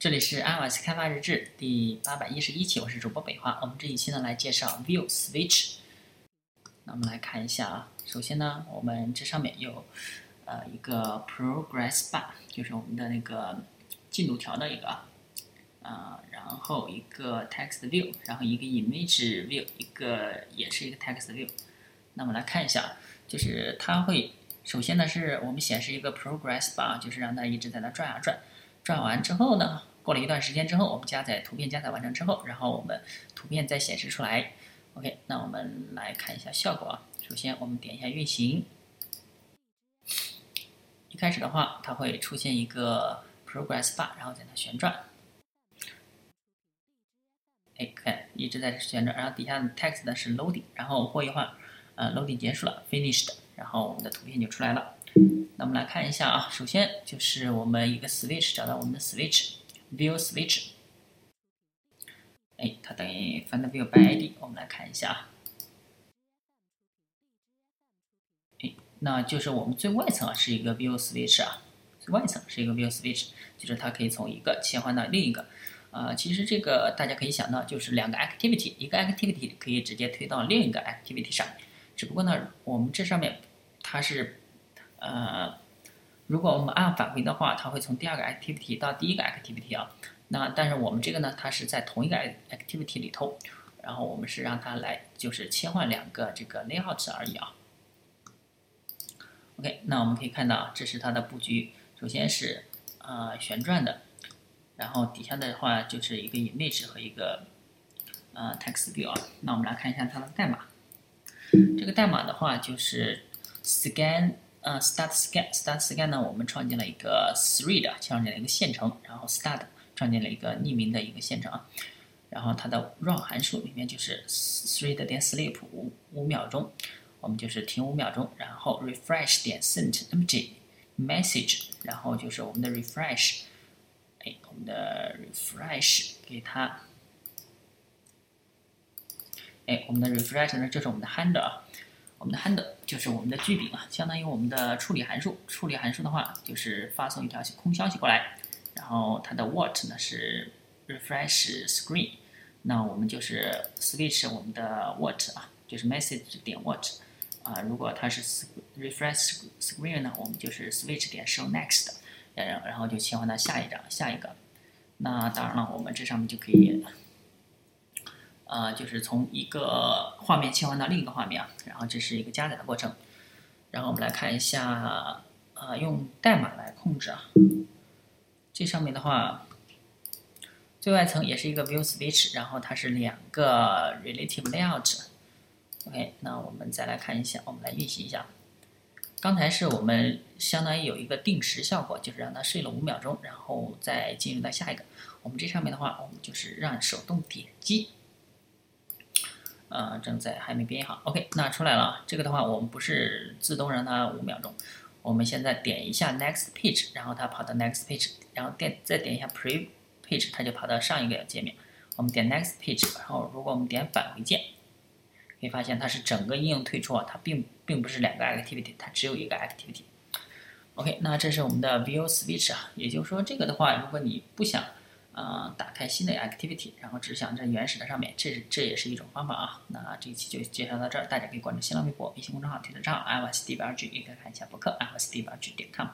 这里是 iOS 开发日志第八百一十一期，我是主播北华。我们这一期呢来介绍 View Switch。那我们来看一下啊，首先呢，我们这上面有呃一个 Progress Bar，就是我们的那个进度条的一个啊，然后一个 Text View，然后一个 Image View，一个也是一个 Text View。那么来看一下，就是它会首先呢是我们显示一个 Progress Bar，就是让它一直在那转啊转，转完之后呢。过了一段时间之后，我们加载图片加载完成之后，然后我们图片再显示出来。OK，那我们来看一下效果啊。首先我们点一下运行，一开始的话它会出现一个 Progress Bar，然后在那旋转。哎，看一直在旋转，然后底下的 Text 呢是 Loading，然后过一会儿，呃，Loading 结束了，Finished，然后我们的图片就出来了。那我们来看一下啊，首先就是我们一个 Switch 找到我们的 Switch。View Switch，哎，它等于 Find View by ID。我们来看一下啊，哎，那就是我们最外层啊是一个 View Switch 啊，最外层是一个 View Switch，就是它可以从一个切换到另一个。啊，其实这个大家可以想到，就是两个 Activity，一个 Activity 可以直接推到另一个 Activity 上。只不过呢，我们这上面它是呃。如果我们按返回的话，它会从第二个 activity 到第一个 activity 啊。那但是我们这个呢，它是在同一个 activity 里头，然后我们是让它来就是切换两个这个 layout 而已啊。OK，那我们可以看到这是它的布局，首先是呃旋转的，然后底下的话就是一个 image 和一个呃 text view 啊。那我们来看一下它的代码，这个代码的话就是 scan。呃，start scan，start scan 呢，我们创建了一个 thread，创建了一个线程，然后 start 创建了一个匿名的一个线程啊，然后它的 run 函数里面就是 thread 点 sleep 五五秒钟，我们就是停五秒钟，然后 refresh 点 sent empty message，然后就是我们的 refresh，哎，我们的 refresh 给它，哎，我们的 refresh 呢就是我们的 handle 啊。我们的 handle 就是我们的句柄啊，相当于我们的处理函数。处理函数的话，就是发送一条空消息过来，然后它的 what 呢是 refresh screen，那我们就是 switch 我们的 what 啊，就是 message 点 what 啊。如果它是 refresh screen 呢，我们就是 switch 点 show next，然然后就切换到下一张下一个。那当然了，我们这上面就可以。呃，就是从一个画面切换到另一个画面啊，然后这是一个加载的过程。然后我们来看一下，呃，用代码来控制啊。这上面的话，最外层也是一个 View Switch，然后它是两个 Relative Layout。OK，那我们再来看一下，我们来运行一下。刚才是我们相当于有一个定时效果，就是让它睡了五秒钟，然后再进入到下一个。我们这上面的话，我们就是让手动点击。呃，正在还没编译好，OK，那出来了。这个的话，我们不是自动让它五秒钟，我们现在点一下 Next Page，然后它跑到 Next Page，然后点再点一下 Pre Page，它就跑到上一个界面。我们点 Next Page，然后如果我们点返回键，可以发现它是整个应用退出啊，它并并不是两个 Activity，它只有一个 Activity。OK，那这是我们的 View Switch 啊，也就是说这个的话，如果你不想呃，打开新的 activity，然后指向在原始的上面，这是这也是一种方法啊。那这一期就介绍到这儿，大家可以关注新浪微博、微信公众号、推特账号 iOS DBRG，也可以看一下博客 iOS DBRG 点 com。